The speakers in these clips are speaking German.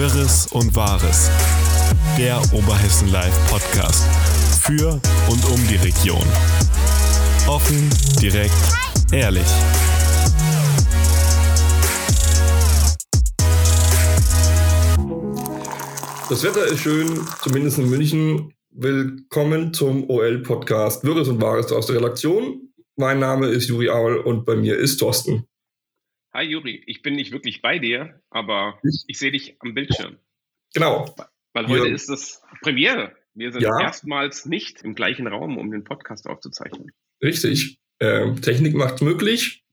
Wirres und Wahres. Der Oberhessen Live Podcast. Für und um die Region. Offen, direkt, ehrlich. Das Wetter ist schön, zumindest in München. Willkommen zum OL-Podcast Wirres und Wahres aus der Redaktion. Mein Name ist Juri Aul und bei mir ist Thorsten. Hi Juri, ich bin nicht wirklich bei dir, aber ich, sehe dich am Bildschirm. Genau. Weil heute ja. ist das Premiere. Wir sind ja. erstmals nicht im gleichen Raum, um den Podcast aufzuzeichnen. Richtig. Äh, Technik macht möglich.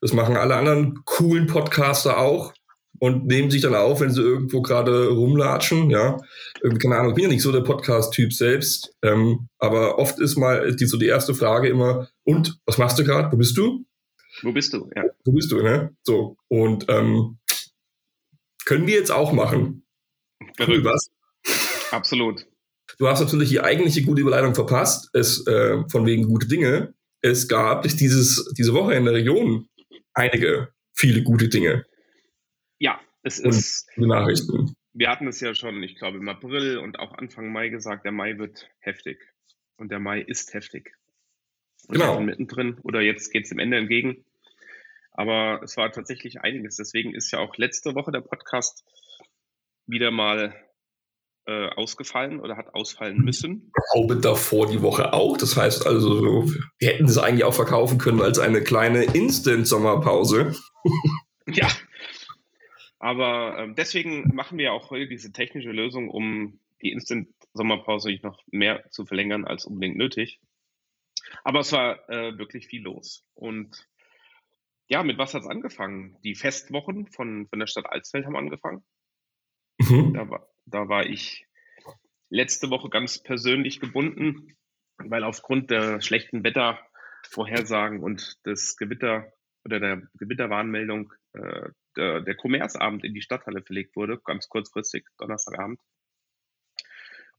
Das machen alle anderen coolen Podcaster auch und nehmen sich dann auf, wenn sie irgendwo gerade rumlatschen. Ja, keine Ahnung, ich bin ja nicht so der Podcast-Typ selbst, ähm, aber oft ist mal die, so die erste Frage immer: Und was machst du gerade? Wo bist du? Wo bist du? Ja. Wo bist du, ne? So und ähm, können wir jetzt auch machen. Verrückt. Was? Absolut. Du hast natürlich die eigentliche gute Überleitung verpasst, es äh, von wegen gute Dinge. Es gab dieses, diese Woche in der Region einige, viele gute Dinge. Ja, es ist. Die Nachrichten. Wir hatten es ja schon, ich glaube, im April und auch Anfang Mai gesagt, der Mai wird heftig. Und der Mai ist heftig. Und genau. Mittendrin oder jetzt geht es dem Ende entgegen. Aber es war tatsächlich einiges. Deswegen ist ja auch letzte Woche der Podcast wieder mal äh, ausgefallen oder hat ausfallen müssen. Ich glaube davor die Woche auch. Das heißt also, wir hätten es eigentlich auch verkaufen können als eine kleine Instant-Sommerpause. ja, aber ähm, deswegen machen wir auch heute diese technische Lösung, um die Instant-Sommerpause nicht noch mehr zu verlängern als unbedingt nötig. Aber es war äh, wirklich viel los. Und ja, mit was hat es angefangen? Die Festwochen von, von der Stadt Alsfeld haben angefangen. Mhm. Da, war, da war ich letzte Woche ganz persönlich gebunden, weil aufgrund der schlechten Wettervorhersagen und des Gewitter oder der Gewitterwarnmeldung äh, der, der Kommerzabend in die Stadthalle verlegt wurde, ganz kurzfristig, Donnerstagabend.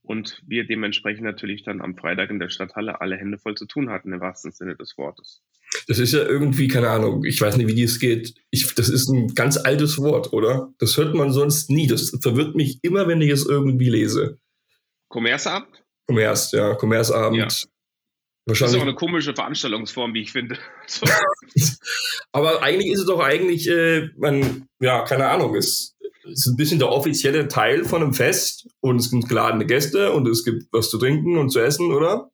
Und wir dementsprechend natürlich dann am Freitag in der Stadthalle alle Hände voll zu tun hatten, im wahrsten Sinne des Wortes. Das ist ja irgendwie, keine Ahnung, ich weiß nicht, wie das geht. Ich, das ist ein ganz altes Wort, oder? Das hört man sonst nie. Das verwirrt mich immer, wenn ich es irgendwie lese. Kommerzabend? Kommerz, ja, Kommerzabend. Ja. Wahrscheinlich. Das ist auch eine komische Veranstaltungsform, wie ich finde. So. Aber eigentlich ist es doch eigentlich, äh, man, ja, keine Ahnung, es ist ein bisschen der offizielle Teil von einem Fest und es gibt geladene Gäste und es gibt was zu trinken und zu essen, oder?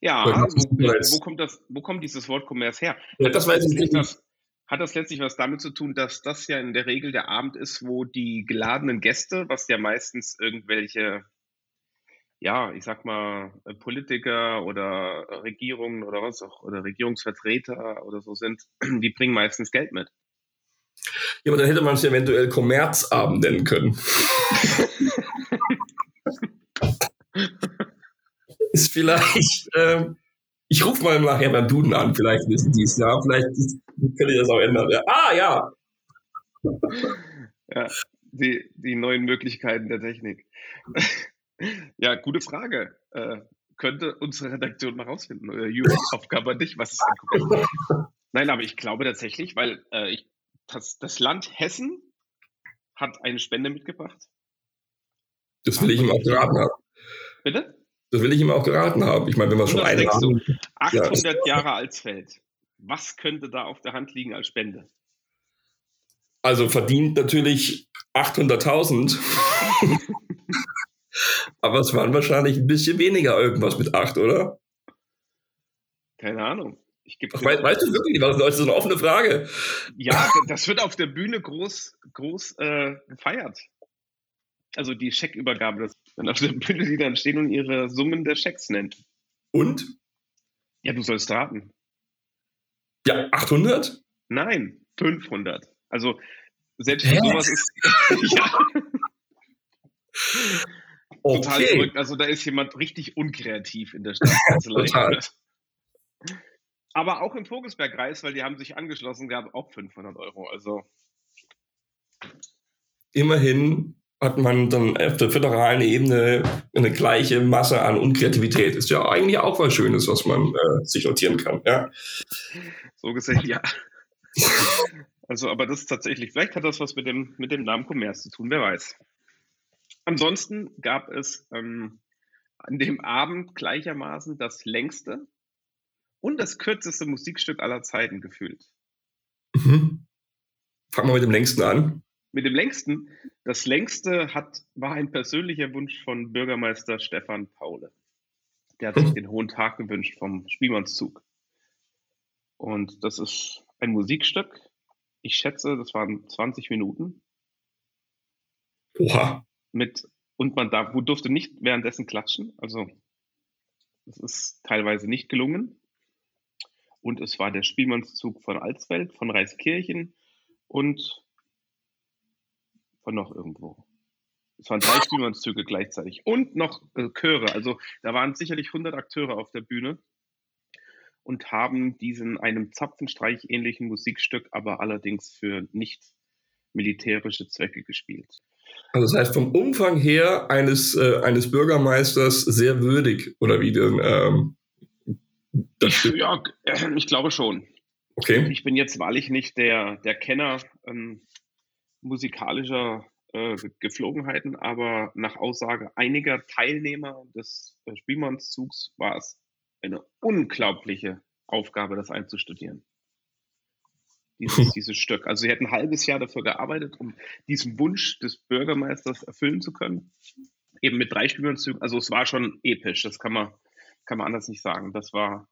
Ja, wo, wo, kommt das, wo kommt dieses Wort Kommerz her? Ja, das weiß ich nicht. Was, hat das letztlich was damit zu tun, dass das ja in der Regel der Abend ist, wo die geladenen Gäste, was ja meistens irgendwelche ja, ich sag mal, äh, Politiker oder Regierungen oder was auch, oder Regierungsvertreter oder so sind, die bringen meistens Geld mit. Ja, aber dann hätte man es eventuell Kommerzabend nennen können. ist vielleicht, ähm, ich rufe mal nachher beim Duden an, vielleicht wissen die es ja, vielleicht könnte ich das auch ändern. Ja. Ah, ja. Ja, die, die neuen Möglichkeiten der Technik. Ja, gute Frage. Äh, könnte unsere Redaktion mal rausfinden oder Juri Aufgabe nicht, was es anguckt. Nein, aber ich glaube tatsächlich, weil äh, ich, das, das Land Hessen hat eine Spende mitgebracht. Das will ich ihm auch haben. Bitte? Das will ich ihm auch geraten haben. Ich meine, wenn wir schon eine haben. 800 ja. Jahre Alsfeld. Was könnte da auf der Hand liegen als Spende? Also verdient natürlich 800.000. Aber es waren wahrscheinlich ein bisschen weniger irgendwas mit acht, oder? Keine Ahnung. Ich Ach, weißt, weißt du wirklich, was das ist eine offene Frage. Ja, das wird auf der Bühne groß, groß äh, gefeiert. Also die Scheckübergabe, das, wenn auf der Bühne die dann stehen und ihre Summen der Schecks nennen. Und? Ja, du sollst raten. Ja, 800? Nein, 500. Also selbst für sowas ist. ja. Okay. Total verrückt. Also da ist jemand richtig unkreativ in der Stadtkanzlei. Aber auch im Vogelsbergkreis, weil die haben sich angeschlossen, gab auch 500 Euro. Also immerhin hat man dann auf der föderalen Ebene eine gleiche Masse an Unkreativität. Ist ja eigentlich auch was Schönes, was man äh, sich notieren kann. Ja? So gesehen, ja. Also, aber das ist tatsächlich, vielleicht hat das was mit dem, mit dem Namen Commerce zu tun, wer weiß. Ansonsten gab es ähm, an dem Abend gleichermaßen das längste und das kürzeste Musikstück aller Zeiten gefühlt. Mhm. Fangen wir mit dem längsten an. Mit dem längsten, das längste hat, war ein persönlicher Wunsch von Bürgermeister Stefan Paule. Der hat sich hm. den hohen Tag gewünscht vom Spielmannszug. Und das ist ein Musikstück. Ich schätze, das waren 20 Minuten. Oha. Mit, und man darf, durfte nicht währenddessen klatschen. Also, das ist teilweise nicht gelungen und es war der Spielmannszug von Alsfeld, von Reiskirchen und von noch irgendwo. Es waren drei Spielmannszüge gleichzeitig und noch äh, Chöre. Also da waren sicherlich 100 Akteure auf der Bühne und haben diesen einem Zapfenstreich ähnlichen Musikstück, aber allerdings für nicht militärische Zwecke gespielt. Also das heißt vom Umfang her eines, äh, eines Bürgermeisters sehr würdig, oder wie denn? Ähm, ich, ja, ich glaube schon. Okay. Ich bin jetzt wahrlich nicht der, der Kenner ähm, musikalischer äh, Geflogenheiten, aber nach Aussage einiger Teilnehmer des äh, Spielmannszugs war es eine unglaubliche Aufgabe, das einzustudieren. Dieses, dieses Stück. Also sie hätten ein halbes Jahr dafür gearbeitet, um diesen Wunsch des Bürgermeisters erfüllen zu können. Eben mit drei Spielmannszügen. Also es war schon episch, das kann man, kann man anders nicht sagen. Das war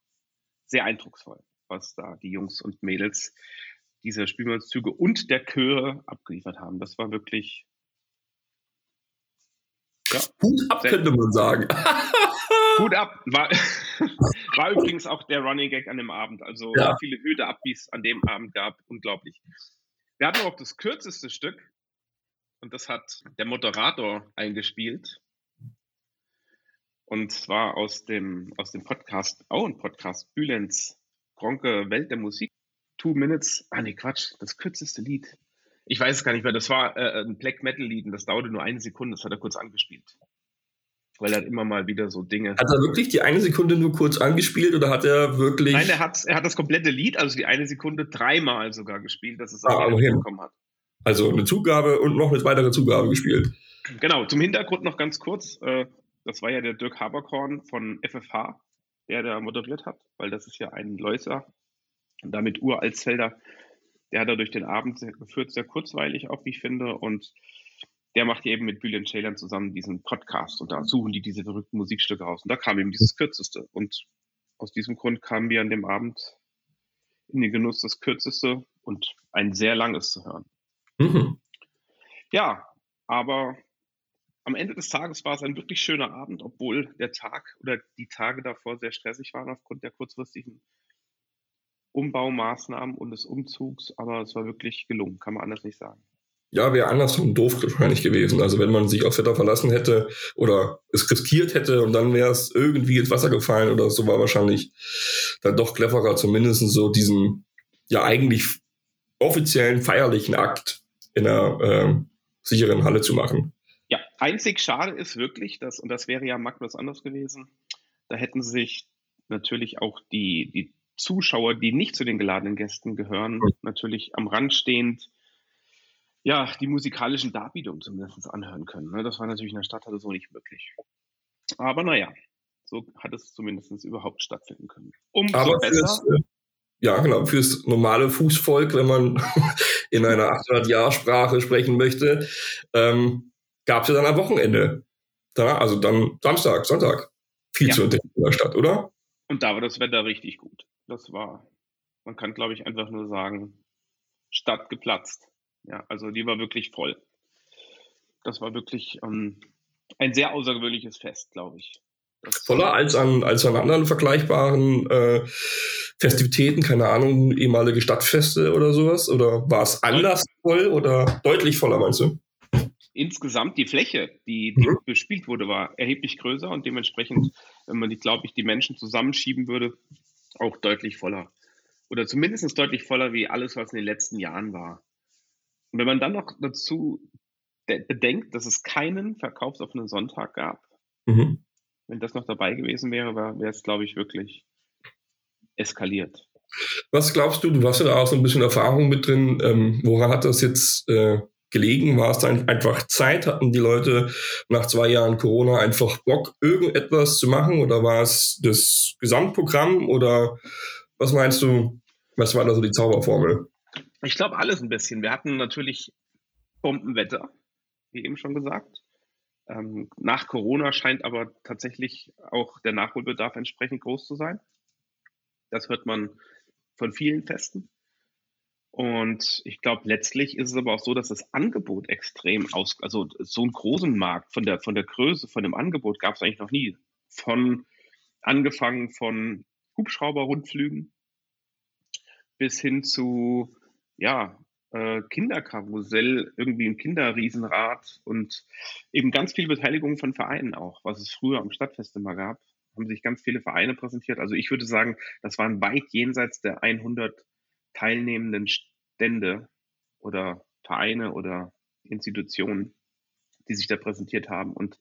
sehr eindrucksvoll, was da die Jungs und Mädels dieser Spielmannszüge und der Chöre abgeliefert haben. Das war wirklich. Ja, Hut ab, könnte man sagen. Hut ab. War, war übrigens auch der Running Gag an dem Abend. Also ja. viele Hüte ab, wie es an dem Abend gab. Unglaublich. Wir hatten auch das kürzeste Stück. Und das hat der Moderator eingespielt. Und zwar aus dem, aus dem Podcast, auch ein Podcast, Bülents Gronke Welt der Musik. Two Minutes, ah nee, Quatsch, das kürzeste Lied. Ich weiß es gar nicht mehr, das war äh, ein Black Metal Lied und das dauerte nur eine Sekunde, das hat er kurz angespielt. Weil er hat immer mal wieder so Dinge. Hat er wirklich die eine Sekunde nur kurz angespielt oder hat er wirklich. Nein, er hat, er hat das komplette Lied, also die eine Sekunde, dreimal sogar gespielt, dass es auch ah, bekommen hat. Also eine Zugabe und noch eine weitere Zugabe gespielt. Genau, zum Hintergrund noch ganz kurz. Äh, das war ja der Dirk Haberkorn von FFH, der da moderiert hat, weil das ist ja ein Läuser damit Uralsfelder. Der hat da durch den Abend geführt, sehr kurzweilig auch, wie ich finde. Und der macht eben mit Julian Chalern zusammen diesen Podcast und da suchen die diese verrückten Musikstücke raus. Und da kam eben dieses kürzeste. Und aus diesem Grund kamen wir an dem Abend in den Genuss, das kürzeste und ein sehr langes zu hören. Mhm. Ja, aber am Ende des Tages war es ein wirklich schöner Abend, obwohl der Tag oder die Tage davor sehr stressig waren aufgrund der kurzfristigen Umbaumaßnahmen und des Umzugs. Aber es war wirklich gelungen, kann man anders nicht sagen. Ja, wäre andersrum doof wahrscheinlich gewesen. Also wenn man sich aufs Wetter verlassen hätte oder es riskiert hätte und dann wäre es irgendwie ins Wasser gefallen oder so, war wahrscheinlich dann doch cleverer, zumindest so diesen ja eigentlich offiziellen feierlichen Akt in einer äh, sicheren Halle zu machen. Ja, einzig schade ist wirklich, dass, und das wäre ja Magnus anders gewesen, da hätten sich natürlich auch die, die Zuschauer, die nicht zu den geladenen Gästen gehören, mhm. natürlich am Rand stehend, ja, die musikalischen Darbietungen zumindest anhören können. Ne? Das war natürlich in der Stadthalle so nicht möglich. Aber naja, so hat es zumindest überhaupt stattfinden können. Umso Aber besser. Fürs, äh, ja, genau, fürs normale Fußvolk, wenn man in einer 800-Jahr-Sprache sprechen möchte, ähm, gab es ja dann am Wochenende. Da, also dann Samstag, Sonntag. Viel ja. zu entdecken in der Stadt, oder? Und da war das Wetter richtig gut. Das war, man kann glaube ich einfach nur sagen, Stadt geplatzt. Ja, also die war wirklich voll. Das war wirklich ähm, ein sehr außergewöhnliches Fest, glaube ich. Das Voller als an, als an anderen vergleichbaren äh, Festivitäten, keine Ahnung, ehemalige Stadtfeste oder sowas? Oder war es anders voll oder deutlich voller, meinst du? insgesamt die Fläche, die, die mhm. bespielt wurde, war erheblich größer und dementsprechend, wenn man die, glaube ich, die Menschen zusammenschieben würde, auch deutlich voller. Oder zumindest deutlich voller wie alles, was in den letzten Jahren war. Und wenn man dann noch dazu bedenkt, dass es keinen verkaufsoffenen Sonntag gab, mhm. wenn das noch dabei gewesen wäre, wäre es, glaube ich, wirklich eskaliert. Was glaubst du, du hast ja da auch so ein bisschen Erfahrung mit drin, ähm, woran hat das jetzt äh, gelegen? War es dann einfach Zeit? Hatten die Leute nach zwei Jahren Corona einfach Bock, irgendetwas zu machen? Oder war es das Gesamtprogramm? Oder was meinst du, was war da so die Zauberformel? Ich glaube alles ein bisschen. Wir hatten natürlich Bombenwetter, wie eben schon gesagt. Ähm, nach Corona scheint aber tatsächlich auch der Nachholbedarf entsprechend groß zu sein. Das hört man von vielen Festen. Und ich glaube, letztlich ist es aber auch so, dass das Angebot extrem aus, also so einen großen Markt von der, von der Größe, von dem Angebot gab es eigentlich noch nie. Von angefangen von Hubschrauber-Rundflügen bis hin zu, ja, äh, Kinderkarussell, irgendwie ein Kinderriesenrad und eben ganz viel Beteiligung von Vereinen auch, was es früher am Stadtfest immer gab haben sich ganz viele Vereine präsentiert. Also ich würde sagen, das waren weit jenseits der 100 teilnehmenden Stände oder Vereine oder Institutionen, die sich da präsentiert haben. Und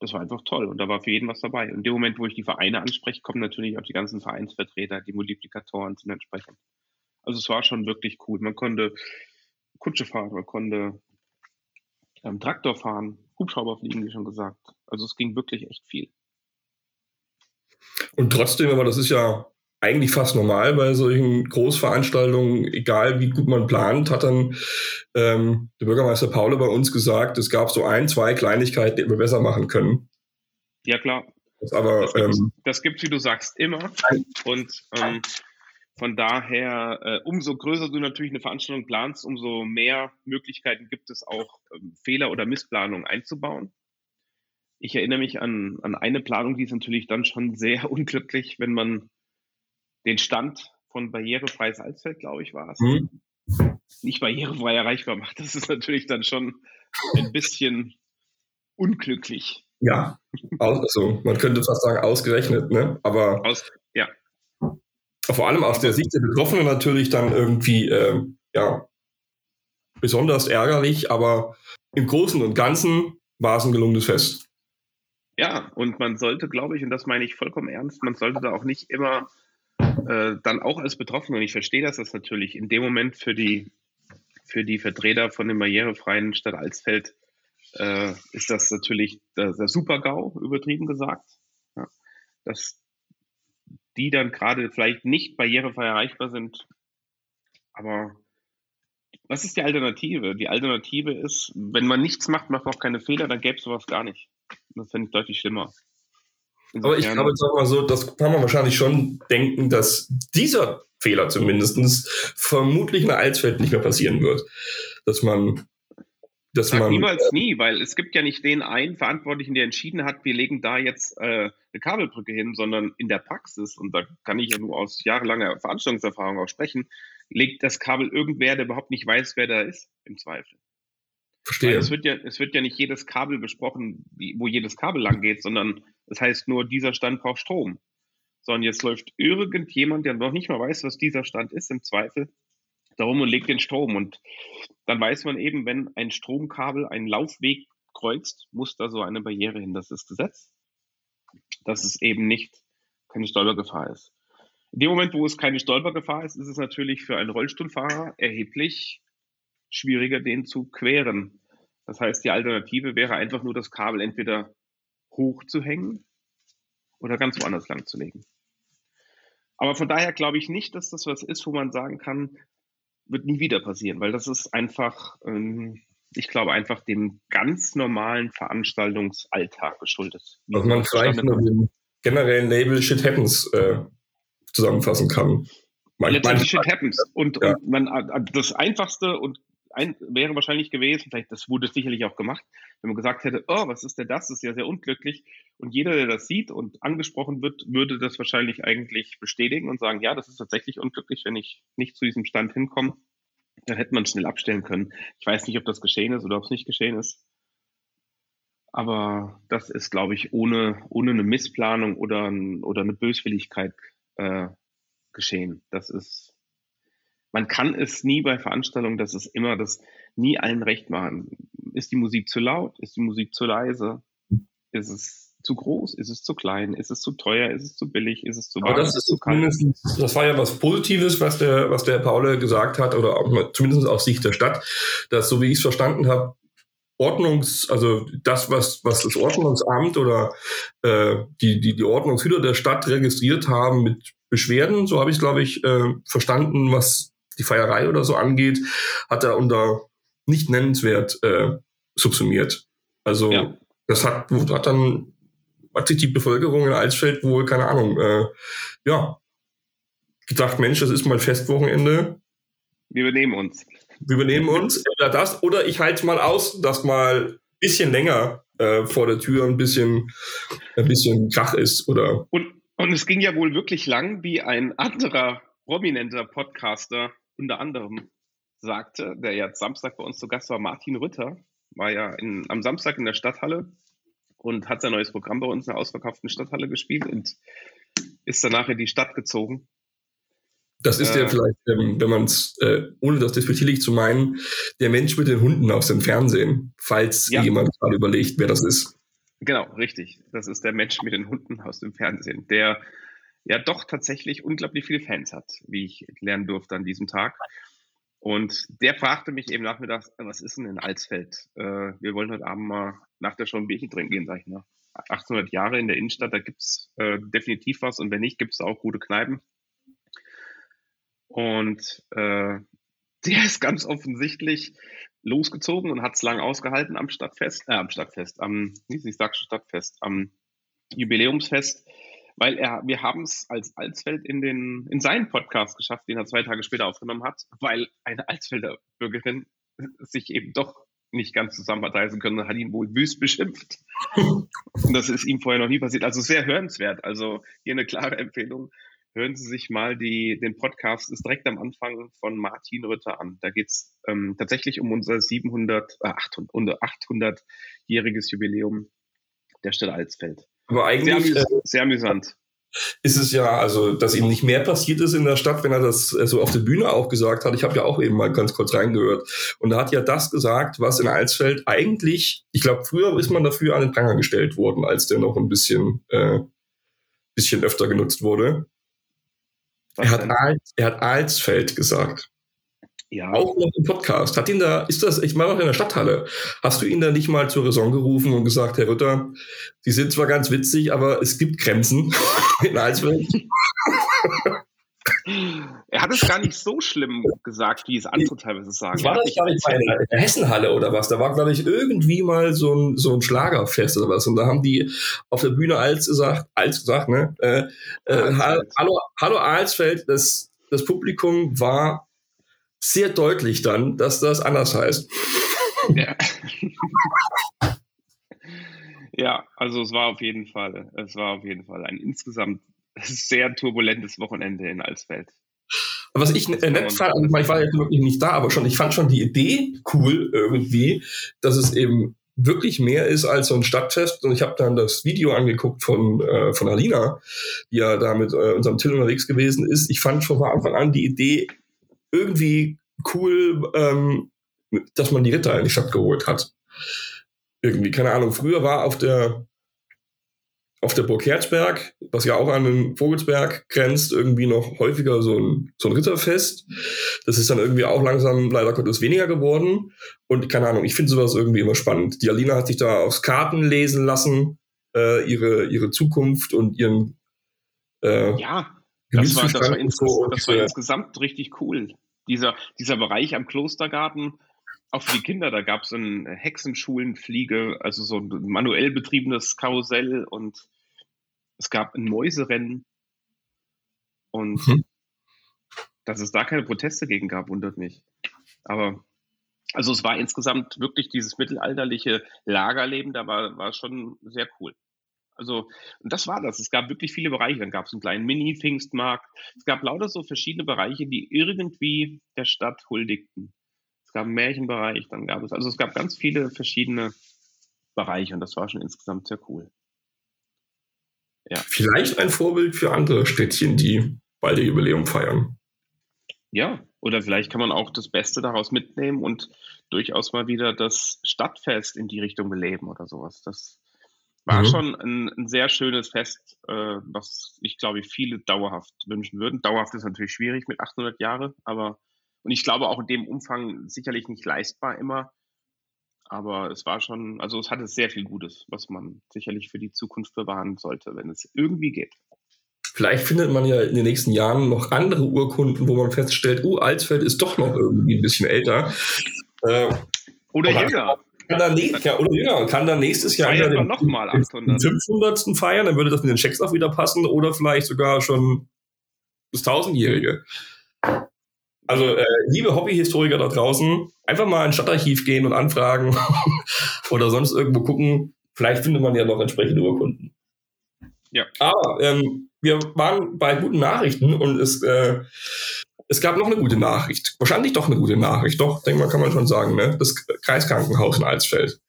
das war einfach toll. Und da war für jeden was dabei. Und in dem Moment, wo ich die Vereine anspreche, kommen natürlich auch die ganzen Vereinsvertreter, die Multiplikatoren sind entsprechend. Also es war schon wirklich cool. Man konnte Kutsche fahren, man konnte ähm, Traktor fahren, Hubschrauber fliegen, wie schon gesagt. Also es ging wirklich echt viel. Und trotzdem, aber das ist ja eigentlich fast normal bei solchen Großveranstaltungen, egal wie gut man plant, hat dann ähm, der Bürgermeister Paule bei uns gesagt, es gab so ein, zwei Kleinigkeiten, die wir besser machen können. Ja, klar. Das, aber, das, gibt's, ähm, das gibt's, wie du sagst, immer. Und ähm, von daher, äh, umso größer du natürlich eine Veranstaltung planst, umso mehr Möglichkeiten gibt es auch, ähm, Fehler oder Missplanungen einzubauen ich erinnere mich an, an eine Planung, die ist natürlich dann schon sehr unglücklich, wenn man den Stand von barrierefreies Alsfeld, glaube ich, war es, mhm. nicht barrierefrei erreichbar macht. Das ist natürlich dann schon ein bisschen unglücklich. Ja, also man könnte fast sagen ausgerechnet, ne? Aber Aus, ja. vor allem aus der Sicht der Betroffenen natürlich dann irgendwie äh, ja besonders ärgerlich, aber im Großen und Ganzen war es ein gelungenes Fest. Ja, und man sollte, glaube ich, und das meine ich vollkommen ernst, man sollte da auch nicht immer äh, dann auch als Betroffener, und ich verstehe das, das natürlich in dem Moment für die, für die Vertreter von dem barrierefreien Stadt Alsfeld äh, ist das natürlich der, der Super-GAU, übertrieben gesagt. Ja, dass die dann gerade vielleicht nicht barrierefrei erreichbar sind. Aber was ist die Alternative? Die Alternative ist, wenn man nichts macht, macht man auch keine Fehler, dann gäbe es sowas gar nicht. Das finde ich deutlich schlimmer. Aber ich glaube jetzt auch mal so, das kann man wahrscheinlich schon denken, dass dieser Fehler zumindest vermutlich in Alsfeld nicht mehr passieren wird. Dass man dass Sag man, niemals nie, weil es gibt ja nicht den einen Verantwortlichen, der entschieden hat, wir legen da jetzt äh, eine Kabelbrücke hin, sondern in der Praxis, und da kann ich ja nur aus jahrelanger Veranstaltungserfahrung auch sprechen, legt das Kabel irgendwer, der überhaupt nicht weiß, wer da ist, im Zweifel. Verstehe. es wird ja, es wird ja nicht jedes Kabel besprochen, wo jedes Kabel lang geht, sondern das heißt nur, dieser Stand braucht Strom. Sondern jetzt läuft irgendjemand, der noch nicht mal weiß, was dieser Stand ist, im Zweifel, darum und legt den Strom. Und dann weiß man eben, wenn ein Stromkabel einen Laufweg kreuzt, muss da so eine Barriere hin. Das ist Gesetz. Dass es eben nicht keine Stolpergefahr ist. In dem Moment, wo es keine Stolpergefahr ist, ist es natürlich für einen Rollstuhlfahrer erheblich schwieriger, den zu queren. Das heißt, die Alternative wäre einfach nur das Kabel entweder hochzuhängen oder ganz woanders lang zu legen. Aber von daher glaube ich nicht, dass das was ist, wo man sagen kann, wird nie wieder passieren, weil das ist einfach, ähm, ich glaube, einfach dem ganz normalen Veranstaltungsalltag geschuldet. Also man vielleicht nur den generellen Label Shit Happens äh, zusammenfassen kann. Man, Letztendlich Shit Happens. Und, ja. und man, äh, das Einfachste und ein, wäre wahrscheinlich gewesen, vielleicht das wurde sicherlich auch gemacht, wenn man gesagt hätte, oh, was ist denn das? Das ist ja sehr unglücklich. Und jeder, der das sieht und angesprochen wird, würde das wahrscheinlich eigentlich bestätigen und sagen, ja, das ist tatsächlich unglücklich, wenn ich nicht zu diesem Stand hinkomme. Dann hätte man schnell abstellen können. Ich weiß nicht, ob das geschehen ist oder ob es nicht geschehen ist. Aber das ist, glaube ich, ohne, ohne eine Missplanung oder, oder eine Böswilligkeit äh, geschehen. Das ist man kann es nie bei Veranstaltungen, das ist immer das nie allen recht machen. Ist die Musik zu laut? Ist die Musik zu leise? Ist es zu groß? Ist es zu klein? Ist es zu teuer? Ist es zu billig? Ist es zu warm? Aber das ist zu kalt? Das war ja was Positives, was der, was der Paul gesagt hat, oder auch, zumindest aus Sicht der Stadt, dass, so wie ich es verstanden habe, Ordnungs, also das, was, was das Ordnungsamt oder äh, die, die, die Ordnungshüter der Stadt registriert haben mit Beschwerden, so habe ich glaube ich äh, verstanden, was die Feierei oder so angeht, hat er unter nicht nennenswert äh, subsumiert. Also ja. das hat, hat dann hat sich die Bevölkerung in Alsfeld wohl, keine Ahnung, äh, ja, gedacht, Mensch, das ist mal Festwochenende. Wir übernehmen uns. Wir übernehmen uns. Oder das, oder ich halte mal aus, dass mal ein bisschen länger äh, vor der Tür ein bisschen, ein bisschen Krach ist. Oder und, und es ging ja wohl wirklich lang, wie ein anderer prominenter Podcaster unter anderem sagte, der jetzt Samstag bei uns zu Gast war, Martin Rütter, war ja in, am Samstag in der Stadthalle und hat sein neues Programm bei uns in der ausverkauften Stadthalle gespielt und ist danach in die Stadt gezogen. Das ist äh, ja vielleicht, wenn man es, äh, ohne das despektierlich zu meinen, der Mensch mit den Hunden aus dem Fernsehen, falls ja. jemand gerade überlegt, wer das ist. Genau, richtig. Das ist der Mensch mit den Hunden aus dem Fernsehen, der ja doch tatsächlich unglaublich viele Fans hat, wie ich lernen durfte an diesem Tag. Und der fragte mich eben nachmittags, was ist denn in Alsfeld? Äh, wir wollen heute Abend mal nach der Show ein Bierchen trinken gehen, sag ich. Ne? 800 Jahre in der Innenstadt, da gibt's äh, definitiv was. Und wenn nicht, gibt's auch gute Kneipen. Und äh, der ist ganz offensichtlich losgezogen und hat es lang ausgehalten am Stadtfest, äh, am Stadtfest, am, ich sag Stadtfest, am Jubiläumsfest weil er, wir haben es als Alsfeld in den, in seinen Podcast geschafft, den er zwei Tage später aufgenommen hat, weil eine Alsfelder Bürgerin sich eben doch nicht ganz zusammenreißen können, hat ihn wohl wüst beschimpft. Und das ist ihm vorher noch nie passiert. Also sehr hörenswert. Also hier eine klare Empfehlung. Hören Sie sich mal die, den Podcast, ist direkt am Anfang von Martin Rütter an. Da geht's ähm, tatsächlich um unser 700, äh, 800, 800-jähriges Jubiläum der Stadt Alsfeld. Aber eigentlich sehr, amüs sehr amüsant. Ist es ja, also, dass ihm nicht mehr passiert ist in der Stadt, wenn er das äh, so auf der Bühne auch gesagt hat. Ich habe ja auch eben mal ganz kurz reingehört. Und er hat ja das gesagt, was in Alsfeld eigentlich, ich glaube, früher ist man dafür an den Pranger gestellt worden, als der noch ein bisschen, äh, bisschen öfter genutzt wurde. er hat, Als, er hat Alsfeld gesagt. Ja. Auch noch im Podcast. Hat ihn da, ist das, ich meine auch in der Stadthalle, hast du ihn da nicht mal zur Raison gerufen und gesagt, Herr Rütter, Sie sind zwar ganz witzig, aber es gibt Grenzen in Alsfeld. Er hat es gar nicht so schlimm gesagt, wie es andere teilweise sagen. War das, glaube ich, bei der Hessenhalle oder was? Da war, glaube ich, irgendwie mal so ein, so ein Schlagerfest oder was. Und da haben die auf der Bühne Als gesagt, Als gesagt, ne? Äh, äh, hallo, hallo Alsfeld, das, das Publikum war sehr deutlich dann, dass das anders heißt. Ja. ja, also es war auf jeden Fall, es war auf jeden Fall ein insgesamt sehr turbulentes Wochenende in Alsfeld. Was ich äh, nett fand, also ich war jetzt wirklich nicht da, aber schon, ich fand schon die Idee cool irgendwie, dass es eben wirklich mehr ist als so ein Stadtfest. Und ich habe dann das Video angeguckt von, äh, von Alina, die ja da mit äh, unserem Till unterwegs gewesen ist. Ich fand schon von Anfang an die Idee irgendwie cool, ähm, dass man die Ritter in die Stadt geholt hat. Irgendwie, keine Ahnung. Früher war auf der auf der Burg Herzberg, was ja auch an den Vogelsberg grenzt, irgendwie noch häufiger so ein, so ein Ritterfest. Das ist dann irgendwie auch langsam leider Gottes weniger geworden. Und keine Ahnung, ich finde sowas irgendwie immer spannend. Die Alina hat sich da aufs Karten lesen lassen, äh, ihre, ihre Zukunft und ihren äh, ja, das war, das war, so das war insgesamt richtig cool dieser, dieser Bereich am Klostergarten, auch für die Kinder, da gab es ein Hexenschulenfliege, also so ein manuell betriebenes Karussell und es gab ein Mäuserennen. Und mhm. dass es da keine Proteste gegen gab, wundert mich. Aber also es war insgesamt wirklich dieses mittelalterliche Lagerleben, da war, war schon sehr cool. Also, und das war das. Es gab wirklich viele Bereiche. Dann gab es einen kleinen Mini-Pfingstmarkt. Es gab lauter so verschiedene Bereiche, die irgendwie der Stadt huldigten. Es gab einen Märchenbereich, dann gab es, also es gab ganz viele verschiedene Bereiche und das war schon insgesamt sehr cool. Ja. Vielleicht ein Vorbild für andere Städtchen, die bald ihr Jubiläum feiern. Ja, oder vielleicht kann man auch das Beste daraus mitnehmen und durchaus mal wieder das Stadtfest in die Richtung beleben oder sowas. Das war mhm. schon ein, ein, sehr schönes Fest, äh, was ich glaube, viele dauerhaft wünschen würden. Dauerhaft ist natürlich schwierig mit 800 Jahren, aber und ich glaube auch in dem Umfang sicherlich nicht leistbar immer. Aber es war schon, also es hatte sehr viel Gutes, was man sicherlich für die Zukunft bewahren sollte, wenn es irgendwie geht. Vielleicht findet man ja in den nächsten Jahren noch andere Urkunden, wo man feststellt, oh, Alsfeld ist doch noch irgendwie ein bisschen älter. Äh, oder jünger. Kann dann, ja, oder jünger, kann dann nächstes Jahr wieder den, nochmal 800. 500. feiern, dann würde das mit den Checks auch wieder passen oder vielleicht sogar schon das Tausendjährige. Also, äh, liebe Hobbyhistoriker da draußen, einfach mal ins Stadtarchiv gehen und anfragen oder sonst irgendwo gucken. Vielleicht findet man ja noch entsprechende Urkunden. Ja. Aber ähm, wir waren bei guten Nachrichten und es, äh, es gab noch eine gute Nachricht. Wahrscheinlich doch eine gute Nachricht. Doch, denke mal, kann man schon sagen, ne? Das Kreiskrankenhaus in Alsfeld.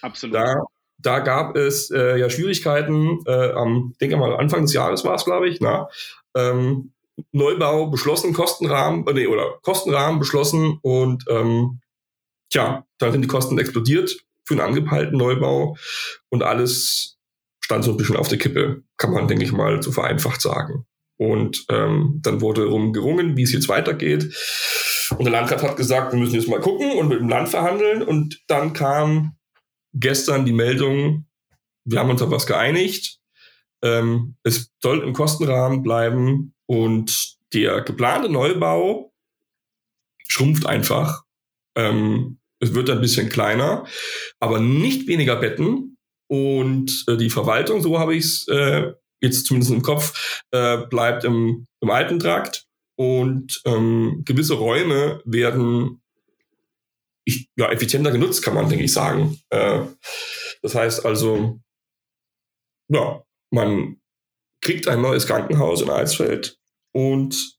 Absolut. Da, da gab es äh, ja Schwierigkeiten äh, am, denke mal, Anfang des Jahres war es, glaube ich, na, ähm, Neubau beschlossen, Kostenrahmen, äh, nee, oder Kostenrahmen beschlossen und ähm, tja, dann sind die Kosten explodiert für einen angepeilten Neubau und alles stand so ein bisschen auf der Kippe, kann man, denke ich mal, so vereinfacht sagen. Und ähm, dann wurde darum gerungen, wie es jetzt weitergeht. Und der Landrat hat gesagt, wir müssen jetzt mal gucken und mit dem Land verhandeln. Und dann kam gestern die Meldung, wir haben uns auf was geeinigt. Ähm, es soll im Kostenrahmen bleiben und der geplante Neubau schrumpft einfach. Ähm, es wird ein bisschen kleiner, aber nicht weniger Betten. Und äh, die Verwaltung, so habe ich es äh, jetzt zumindest im Kopf, äh, bleibt im, im alten Trakt. Und ähm, gewisse Räume werden ich, ja, effizienter genutzt, kann man, denke ich, sagen. Äh, das heißt also, ja, man kriegt ein neues Krankenhaus in Eisfeld und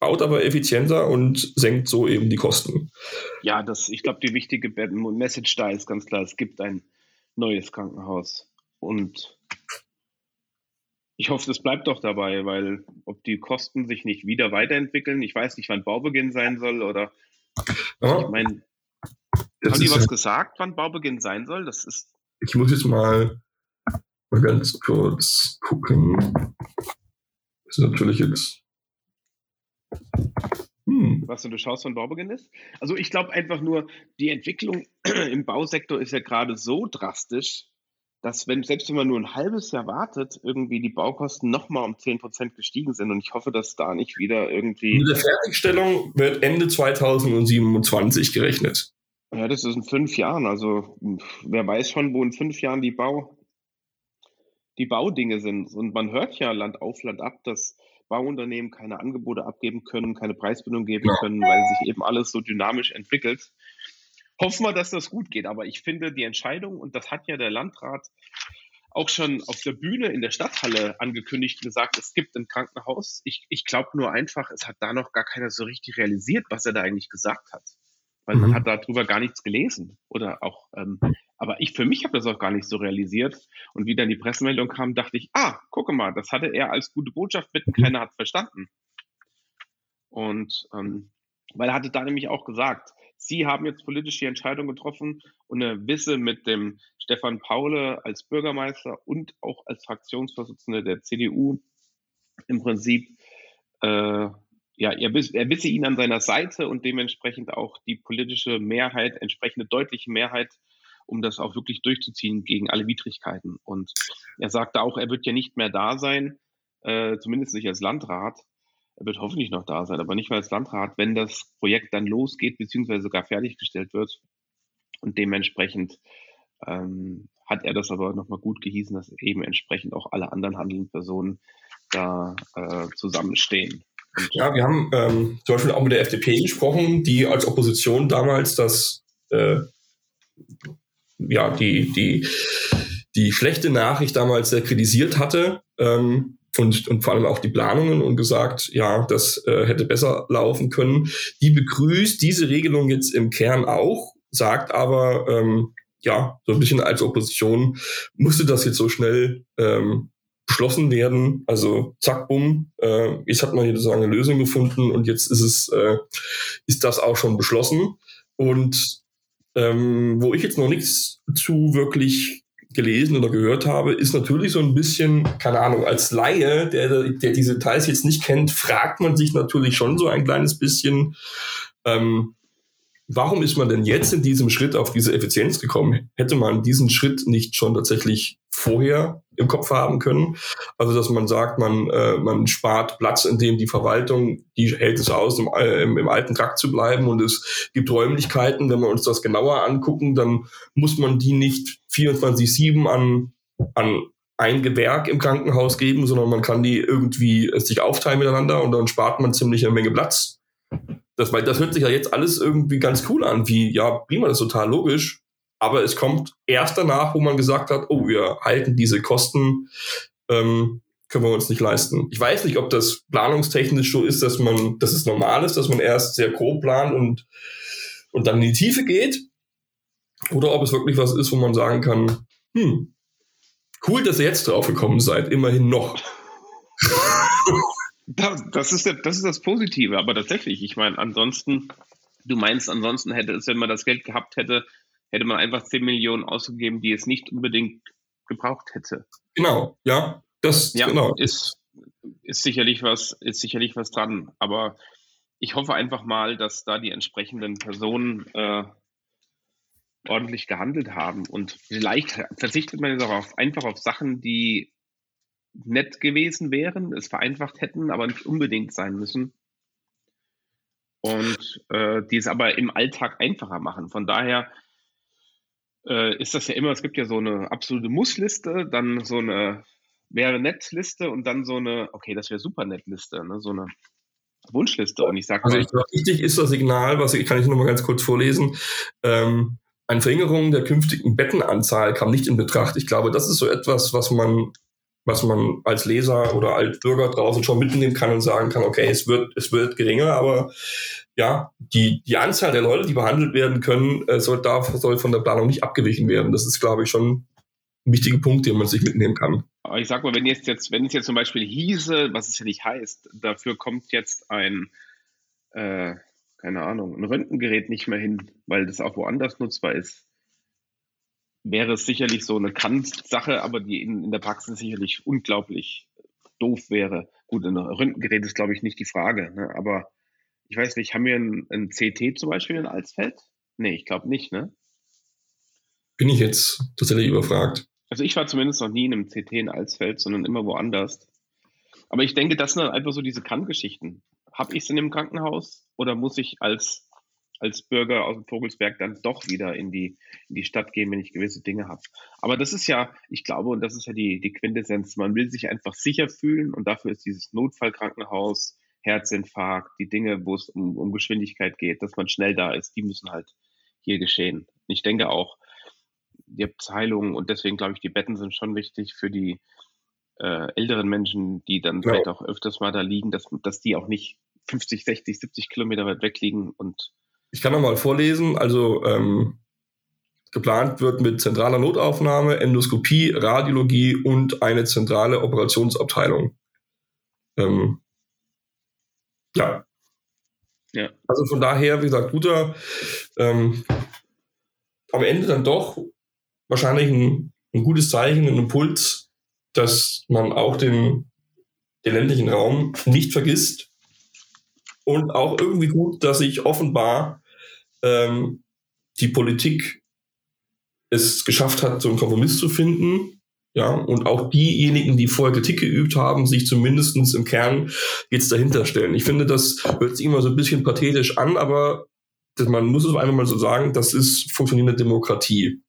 baut aber effizienter und senkt so eben die Kosten. Ja, das, ich glaube, die wichtige Message da ist ganz klar, es gibt ein neues Krankenhaus. Und ich hoffe, das bleibt doch dabei, weil ob die Kosten sich nicht wieder weiterentwickeln, ich weiß nicht, wann Baubeginn sein soll oder ja, ich meine, haben die was ja, gesagt, wann Baubeginn sein soll? Das ist. Ich muss jetzt mal, mal ganz kurz gucken. Das ist natürlich jetzt. Hm. Was du schaust, wann Baubeginn ist? Also ich glaube einfach nur, die Entwicklung im Bausektor ist ja gerade so drastisch, dass wenn, selbst wenn man nur ein halbes Jahr wartet, irgendwie die Baukosten nochmal um 10% gestiegen sind. Und ich hoffe, dass da nicht wieder irgendwie. Mit der Fertigstellung wird Ende 2027 gerechnet. Ja, das ist in fünf Jahren. Also wer weiß schon, wo in fünf Jahren die Bau, die Baudinge sind. Und man hört ja Land auf, Land ab, dass Bauunternehmen keine Angebote abgeben können, keine Preisbindung geben können, weil sich eben alles so dynamisch entwickelt. Hoffen wir, dass das gut geht. Aber ich finde die Entscheidung, und das hat ja der Landrat auch schon auf der Bühne in der Stadthalle angekündigt und gesagt, es gibt ein Krankenhaus. Ich, ich glaube nur einfach, es hat da noch gar keiner so richtig realisiert, was er da eigentlich gesagt hat weil mhm. man hat darüber gar nichts gelesen oder auch, ähm, aber ich für mich habe das auch gar nicht so realisiert und wie dann die Pressemeldung kam, dachte ich, ah, gucke mal, das hatte er als gute Botschaft mit, keiner hat verstanden. Und ähm, weil er hatte da nämlich auch gesagt, Sie haben jetzt politisch die Entscheidung getroffen und er wisse mit dem Stefan Paule als Bürgermeister und auch als Fraktionsvorsitzender der CDU im Prinzip äh, ja, er, er wisse ihn an seiner Seite und dementsprechend auch die politische Mehrheit, entsprechende deutliche Mehrheit, um das auch wirklich durchzuziehen gegen alle Widrigkeiten. Und er sagte auch, er wird ja nicht mehr da sein, äh, zumindest nicht als Landrat. Er wird hoffentlich noch da sein, aber nicht mehr als Landrat, wenn das Projekt dann losgeht, beziehungsweise sogar fertiggestellt wird. Und dementsprechend ähm, hat er das aber nochmal gut gehießen, dass eben entsprechend auch alle anderen handelnden Personen da äh, zusammenstehen. Ja, wir haben ähm, zum Beispiel auch mit der FDP gesprochen, die als Opposition damals das, äh, ja, die, die, die schlechte Nachricht damals sehr kritisiert hatte. Ähm, und, und vor allem auch die Planungen und gesagt, ja, das äh, hätte besser laufen können. Die begrüßt diese Regelung jetzt im Kern auch, sagt aber, ähm, ja, so ein bisschen als Opposition musste das jetzt so schnell ähm, beschlossen werden. Also zack, bumm, äh, jetzt hat man hier sozusagen eine Lösung gefunden und jetzt ist es, äh, ist das auch schon beschlossen. Und ähm, wo ich jetzt noch nichts zu wirklich gelesen oder gehört habe, ist natürlich so ein bisschen, keine Ahnung, als Laie, der, der diese Details jetzt nicht kennt, fragt man sich natürlich schon so ein kleines bisschen, ähm, warum ist man denn jetzt in diesem Schritt auf diese Effizienz gekommen? Hätte man diesen Schritt nicht schon tatsächlich vorher im Kopf haben können? Also, dass man sagt, man, äh, man spart Platz, in dem die Verwaltung, die hält es aus, im, äh, im alten Trakt zu bleiben und es gibt Räumlichkeiten. Wenn wir uns das genauer angucken, dann muss man die nicht 24-7 an, an ein Gewerk im Krankenhaus geben, sondern man kann die irgendwie sich aufteilen miteinander und dann spart man ziemlich eine Menge Platz. Das, weil das hört sich ja jetzt alles irgendwie ganz cool an, wie, ja, prima, das ist total logisch. Aber es kommt erst danach, wo man gesagt hat, oh, wir halten diese Kosten, ähm, können wir uns nicht leisten. Ich weiß nicht, ob das planungstechnisch so ist, dass man, dass es normal ist, dass man erst sehr grob plant und, und dann in die Tiefe geht. Oder ob es wirklich was ist, wo man sagen kann, hm, cool, dass ihr jetzt drauf gekommen seid, immerhin noch. Das ist, das ist das Positive, aber tatsächlich, ich meine, ansonsten, du meinst, ansonsten hätte es, wenn man das Geld gehabt hätte, hätte man einfach 10 Millionen ausgegeben, die es nicht unbedingt gebraucht hätte. Genau, ja, das ja, genau. ist, ist sicherlich was, ist sicherlich was dran. Aber ich hoffe einfach mal, dass da die entsprechenden Personen äh, ordentlich gehandelt haben. Und vielleicht verzichtet man jetzt auch auf, einfach auf Sachen, die nett gewesen wären, es vereinfacht hätten, aber nicht unbedingt sein müssen. Und äh, die es aber im Alltag einfacher machen. Von daher äh, ist das ja immer, es gibt ja so eine absolute Mussliste, dann so eine wäre nett Liste und dann so eine, okay, das wäre super nett Liste, ne? so eine Wunschliste. Und ich sage Also ich, wichtig ist das Signal, was ich kann ich noch mal ganz kurz vorlesen. Ähm, eine Verringerung der künftigen Bettenanzahl kam nicht in Betracht. Ich glaube, das ist so etwas, was man was man als Leser oder als Bürger draußen schon mitnehmen kann und sagen kann, okay, es wird, es wird geringer, aber ja, die, die Anzahl der Leute, die behandelt werden können, äh, soll, darf, soll von der Planung nicht abgewichen werden. Das ist, glaube ich, schon ein wichtiger Punkt, den man sich mitnehmen kann. Aber ich sag mal, wenn jetzt, jetzt, wenn es jetzt zum Beispiel hieße, was es ja nicht heißt, dafür kommt jetzt ein, äh, keine Ahnung, ein Röntgengerät nicht mehr hin, weil das auch woanders nutzbar ist, wäre es sicherlich so eine Kant-Sache, aber die in, in der Praxis sicherlich unglaublich doof wäre. Gut, ein Röntgengerät ist, glaube ich, nicht die Frage, ne? aber ich weiß nicht, haben wir ein, ein CT zum Beispiel in Alsfeld? Nee, ich glaube nicht, ne? Bin ich jetzt tatsächlich überfragt. Also ich war zumindest noch nie in einem CT in Alsfeld, sondern immer woanders. Aber ich denke, das sind halt einfach so diese Kant-Geschichten. Habe ich es in dem Krankenhaus oder muss ich als als Bürger aus dem Vogelsberg dann doch wieder in die, in die Stadt gehen, wenn ich gewisse Dinge habe. Aber das ist ja, ich glaube, und das ist ja die, die Quintessenz, man will sich einfach sicher fühlen und dafür ist dieses Notfallkrankenhaus, Herzinfarkt, die Dinge, wo es um, um Geschwindigkeit geht, dass man schnell da ist, die müssen halt hier geschehen. Ich denke auch, die Abteilung und deswegen glaube ich, die Betten sind schon wichtig für die äh, älteren Menschen, die dann ja. vielleicht auch öfters mal da liegen, dass, dass die auch nicht 50, 60, 70 Kilometer weit weg liegen und ich kann nochmal vorlesen. Also ähm, geplant wird mit zentraler Notaufnahme, Endoskopie, Radiologie und eine zentrale Operationsabteilung. Ähm, ja. ja. Also von daher, wie gesagt, guter, ähm, am Ende dann doch wahrscheinlich ein, ein gutes Zeichen, ein Impuls, dass man auch den, den ländlichen Raum nicht vergisst und auch irgendwie gut, dass sich offenbar ähm, die Politik es geschafft hat, so einen Kompromiss zu finden. Ja, und auch diejenigen, die vorher Kritik geübt haben, sich zumindest im Kern jetzt dahinter stellen. Ich finde, das hört sich immer so ein bisschen pathetisch an, aber man muss es einfach mal so sagen, das ist funktionierende Demokratie.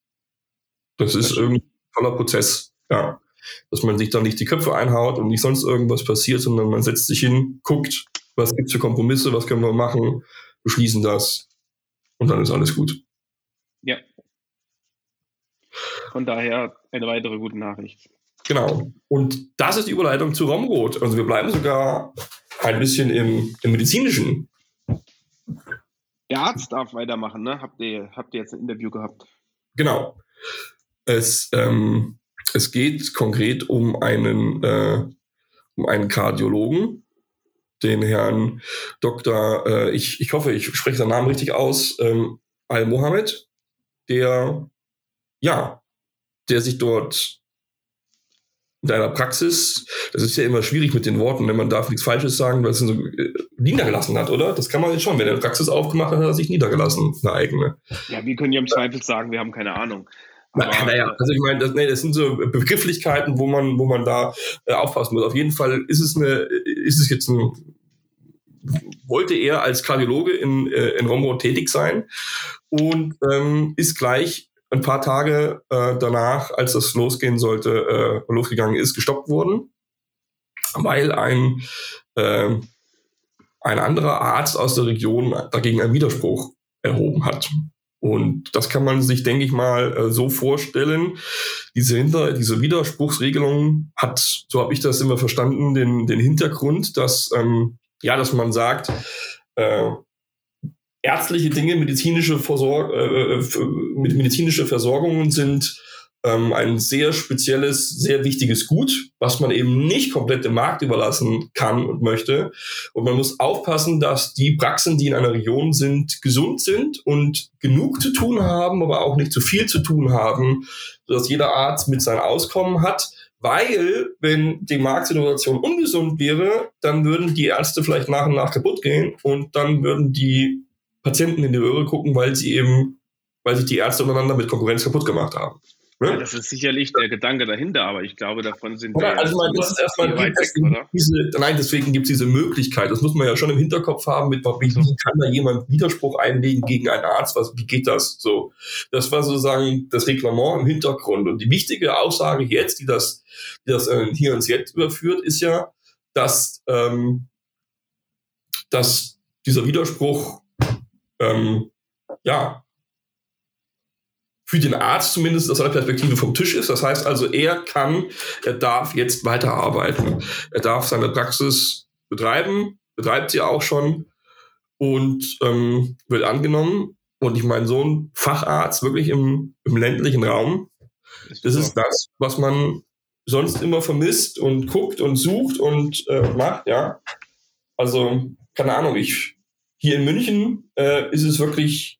Das ist irgendwie ein toller Prozess, ja. Dass man sich da nicht die Köpfe einhaut und nicht sonst irgendwas passiert, sondern man setzt sich hin, guckt, was gibt's für Kompromisse, was können wir machen, beschließen das und dann ist alles gut. Ja. Von daher eine weitere gute Nachricht. Genau. Und das ist die Überleitung zu Romrot. Also wir bleiben sogar ein bisschen im, im medizinischen. Der Arzt darf weitermachen, ne? Habt ihr, habt ihr jetzt ein Interview gehabt? Genau. Es, ähm, es geht konkret um einen, äh, um einen Kardiologen, den Herrn Dr., äh, ich, ich hoffe, ich spreche seinen Namen richtig aus, ähm, Al-Mohammed, der, ja, der sich dort in deiner Praxis, das ist ja immer schwierig mit den Worten, wenn man darf nichts Falsches sagen, weil es so äh, niedergelassen hat, oder? Das kann man jetzt schon. Wenn er eine Praxis aufgemacht hat, hat er sich niedergelassen, eine eigene. Ja, wir können ja im Zweifel sagen, wir haben keine Ahnung. Naja, also ich meine, das, nee, das sind so Begrifflichkeiten, wo man, wo man da äh, aufpassen muss. Auf jeden Fall ist es eine, ist es jetzt ein, wollte er als Kardiologe in, äh, in Romrod tätig sein und ähm, ist gleich ein paar Tage äh, danach, als das losgehen sollte, äh, losgegangen ist, gestoppt worden, weil ein, äh, ein anderer Arzt aus der Region dagegen einen Widerspruch erhoben hat. Und das kann man sich, denke ich mal, äh, so vorstellen. Diese, Hinter diese Widerspruchsregelung hat, so habe ich das immer verstanden, den, den Hintergrund, dass, ähm, ja, dass man sagt, äh, ärztliche Dinge, medizinische, Versor äh, äh medizinische Versorgungen sind ähm, ein sehr spezielles, sehr wichtiges Gut, was man eben nicht komplett dem Markt überlassen kann und möchte. Und man muss aufpassen, dass die Praxen, die in einer Region sind, gesund sind und genug zu tun haben, aber auch nicht zu viel zu tun haben, sodass jeder Arzt mit seinem Auskommen hat. Weil, wenn die Marktsituation ungesund wäre, dann würden die Ärzte vielleicht nach und nach kaputt gehen und dann würden die Patienten in die Röhre gucken, weil sie eben, weil sich die Ärzte untereinander mit Konkurrenz kaputt gemacht haben. Ja, das ist sicherlich der Gedanke dahinter, aber ich glaube, davon sind oder, wir. Also, man, das ist erstmal weit weg, diese, Nein, deswegen gibt es diese Möglichkeit. Das muss man ja schon im Hinterkopf haben, mit wie, wie kann da jemand Widerspruch einlegen gegen einen Arzt? Was, wie geht das? So, das war sozusagen das Reglement im Hintergrund. Und die wichtige Aussage jetzt, die das, die das äh, hier ins Jetzt überführt, ist ja, dass, ähm, dass dieser Widerspruch ähm, ja für den Arzt zumindest aus seiner Perspektive vom Tisch ist. Das heißt also, er kann, er darf jetzt weiterarbeiten. Er darf seine Praxis betreiben, betreibt sie auch schon und ähm, wird angenommen. Und ich meine, so ein Facharzt wirklich im, im ländlichen Raum, das ist das, was man sonst immer vermisst und guckt und sucht und äh, macht, ja. Also, keine Ahnung, ich hier in München äh, ist es wirklich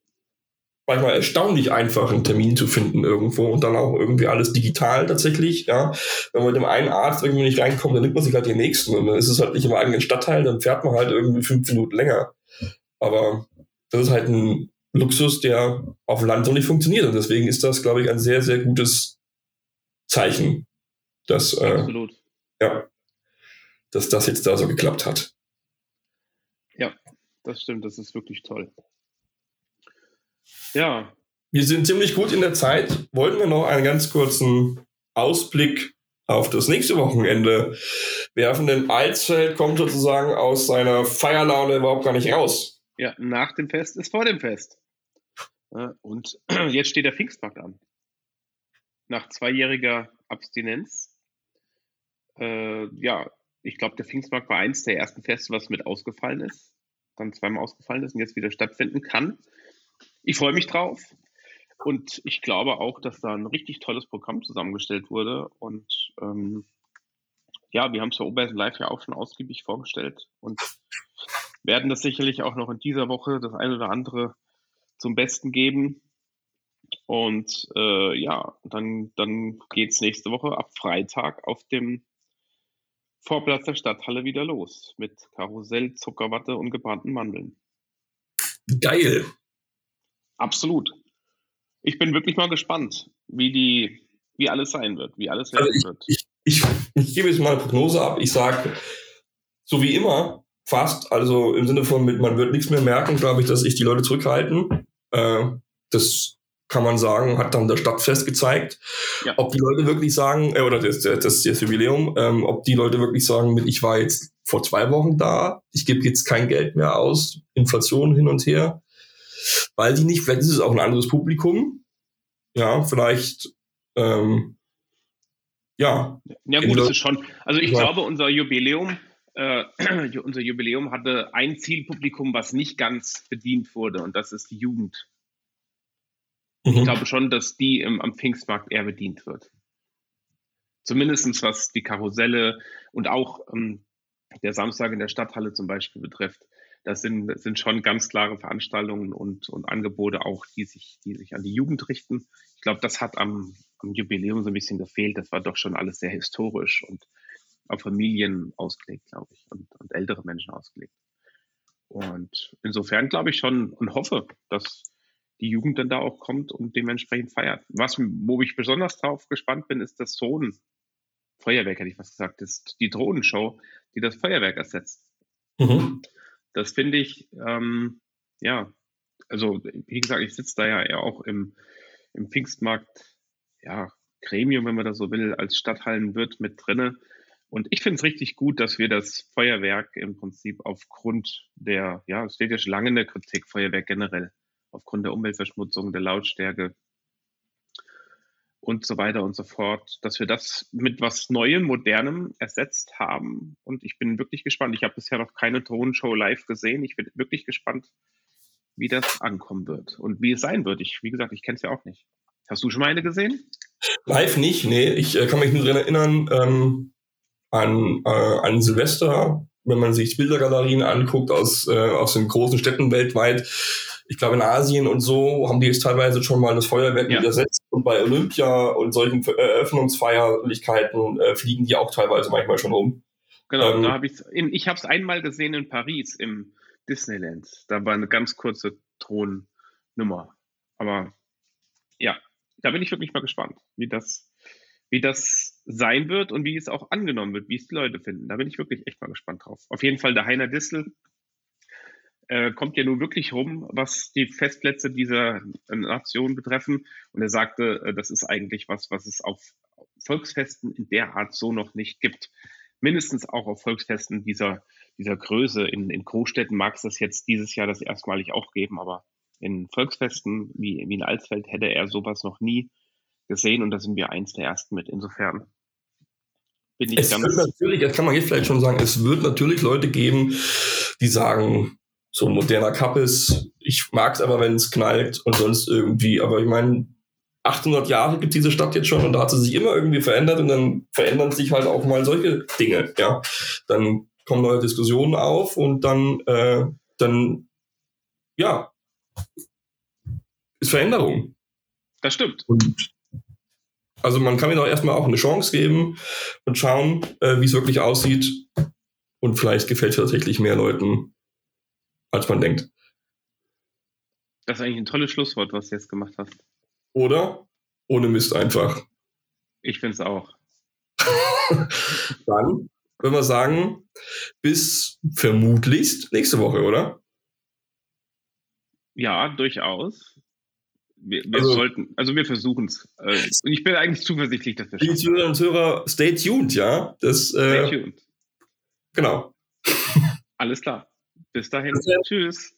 manchmal erstaunlich einfach, einen Termin zu finden irgendwo und dann auch irgendwie alles digital tatsächlich. Ja, wenn man mit dem einen Arzt irgendwie nicht reinkommt, dann nimmt man sich halt den nächsten und dann ist es halt nicht im eigenen Stadtteil, dann fährt man halt irgendwie fünf Minuten länger. Aber das ist halt ein Luxus, der auf Land so nicht funktioniert und deswegen ist das, glaube ich, ein sehr, sehr gutes Zeichen, dass, äh, ja, dass das jetzt da so geklappt hat. Ja, das stimmt, das ist wirklich toll. Ja. Wir sind ziemlich gut in der Zeit. Wollten wir noch einen ganz kurzen Ausblick auf das nächste Wochenende werfen, denn Alsfeld kommt sozusagen aus seiner Feierlaune überhaupt gar nicht raus. Ja, nach dem Fest ist vor dem Fest. Und jetzt steht der Pfingstmarkt an. Nach zweijähriger Abstinenz. Äh, ja, ich glaube, der Pfingstmarkt war eins der ersten Feste, was mit ausgefallen ist. Dann zweimal ausgefallen ist und jetzt wieder stattfinden kann ich freue mich drauf. Und ich glaube auch, dass da ein richtig tolles Programm zusammengestellt wurde. Und ähm, ja, wir haben es ja Oberhessen Live ja auch schon ausgiebig vorgestellt und werden das sicherlich auch noch in dieser Woche das eine oder andere zum Besten geben. Und äh, ja, dann, dann geht es nächste Woche ab Freitag auf dem Vorplatz der Stadthalle wieder los mit Karussell, Zuckerwatte und gebrannten Mandeln. Geil. Absolut. Ich bin wirklich mal gespannt, wie die, wie alles sein wird, wie alles werden also ich, wird. Ich, ich, ich, gebe jetzt mal eine Prognose ab. Ich sage, so wie immer, fast, also im Sinne von, man wird nichts mehr merken, glaube ich, dass sich die Leute zurückhalten. Äh, das kann man sagen, hat dann das Stadtfest gezeigt. Ja. Ob die Leute wirklich sagen, äh, oder das, das, das, das Jubiläum, ähm, ob die Leute wirklich sagen, mit ich war jetzt vor zwei Wochen da, ich gebe jetzt kein Geld mehr aus, Inflation hin und her weil die nicht, vielleicht ist es auch ein anderes Publikum. Ja, vielleicht, ähm, ja. Ja, gut, das ist schon. Also ich ja. glaube, unser Jubiläum, äh, unser Jubiläum hatte ein Zielpublikum, was nicht ganz bedient wurde, und das ist die Jugend. Mhm. Ich glaube schon, dass die im, am Pfingstmarkt eher bedient wird. Zumindest was die Karusselle und auch ähm, der Samstag in der Stadthalle zum Beispiel betrifft. Das sind, das sind schon ganz klare Veranstaltungen und, und Angebote auch, die sich, die sich an die Jugend richten. Ich glaube, das hat am, am Jubiläum so ein bisschen gefehlt. Das war doch schon alles sehr historisch und auf Familien ausgelegt, glaube ich, und, und ältere Menschen ausgelegt. Und insofern glaube ich schon und hoffe, dass die Jugend dann da auch kommt und dementsprechend feiert. Was, wo ich besonders drauf gespannt bin, ist das Drohnen. Feuerwerk hätte ich was gesagt, ist die Drohnenshow, die das Feuerwerk ersetzt. Mhm. Das finde ich, ähm, ja, also wie gesagt, ich sitze da ja eher auch im, im Pfingstmarkt, ja, Gremium, wenn man das so will, als Stadthallenwirt mit drinne. Und ich finde es richtig gut, dass wir das Feuerwerk im Prinzip aufgrund der, ja, es steht ja schon lange in der Kritik, Feuerwerk generell, aufgrund der Umweltverschmutzung, der Lautstärke und so weiter und so fort, dass wir das mit was Neuem, Modernem ersetzt haben. Und ich bin wirklich gespannt. Ich habe bisher noch keine Tonenshow live gesehen. Ich bin wirklich gespannt, wie das ankommen wird und wie es sein wird. Ich, wie gesagt, ich kenne es ja auch nicht. Hast du schon mal eine gesehen? Live nicht, nee. Ich äh, kann mich nur daran erinnern ähm, an, äh, an Silvester, wenn man sich Bildergalerien anguckt aus, äh, aus den großen Städten weltweit ich glaube in Asien und so haben die jetzt teilweise schon mal das Feuerwerk ja. ersetzt und bei Olympia und solchen Eröffnungsfeierlichkeiten äh, fliegen die auch teilweise manchmal schon rum. Genau, ähm, da habe ich ich habe es einmal gesehen in Paris im Disneyland. Da war eine ganz kurze Thronnummer. Aber ja, da bin ich wirklich mal gespannt, wie das, wie das sein wird und wie es auch angenommen wird, wie es die Leute finden. Da bin ich wirklich echt mal gespannt drauf. Auf jeden Fall der Heiner Dissel äh, kommt ja nun wirklich rum, was die Festplätze dieser Nation betreffen. Und er sagte, äh, das ist eigentlich was, was es auf Volksfesten in der Art so noch nicht gibt. Mindestens auch auf Volksfesten dieser, dieser Größe. In, in Großstädten mag es das jetzt dieses Jahr das erstmalig auch geben, aber in Volksfesten wie, wie in Alsfeld hätte er sowas noch nie gesehen und da sind wir eins der ersten mit. Insofern bin ich es ganz. Wird natürlich, das kann man jetzt vielleicht schon sagen, es wird natürlich Leute geben, die sagen, so ein moderner Cup ist. Ich mag es aber, wenn es knallt und sonst irgendwie. Aber ich meine, 800 Jahre gibt diese Stadt jetzt schon und da hat sie sich immer irgendwie verändert und dann verändern sich halt auch mal solche Dinge. Ja, dann kommen neue Diskussionen auf und dann, äh, dann, ja, ist Veränderung. Das stimmt. Und also man kann mir doch erstmal auch eine Chance geben und schauen, äh, wie es wirklich aussieht. Und vielleicht gefällt es tatsächlich mehr Leuten, als man denkt. Das ist eigentlich ein tolles Schlusswort, was du jetzt gemacht hast. Oder? Ohne Mist einfach. Ich finde es auch. Dann würden wir sagen, bis vermutlichst nächste Woche, oder? Ja, durchaus. Wir, wir also, sollten, also wir versuchen es. Äh, und ich bin eigentlich zuversichtlich, dass wir es Die Zuhörer und Hörer, stay tuned, ja? Das, äh, stay tuned. Genau. Alles klar. Bis dahin. Tschüss.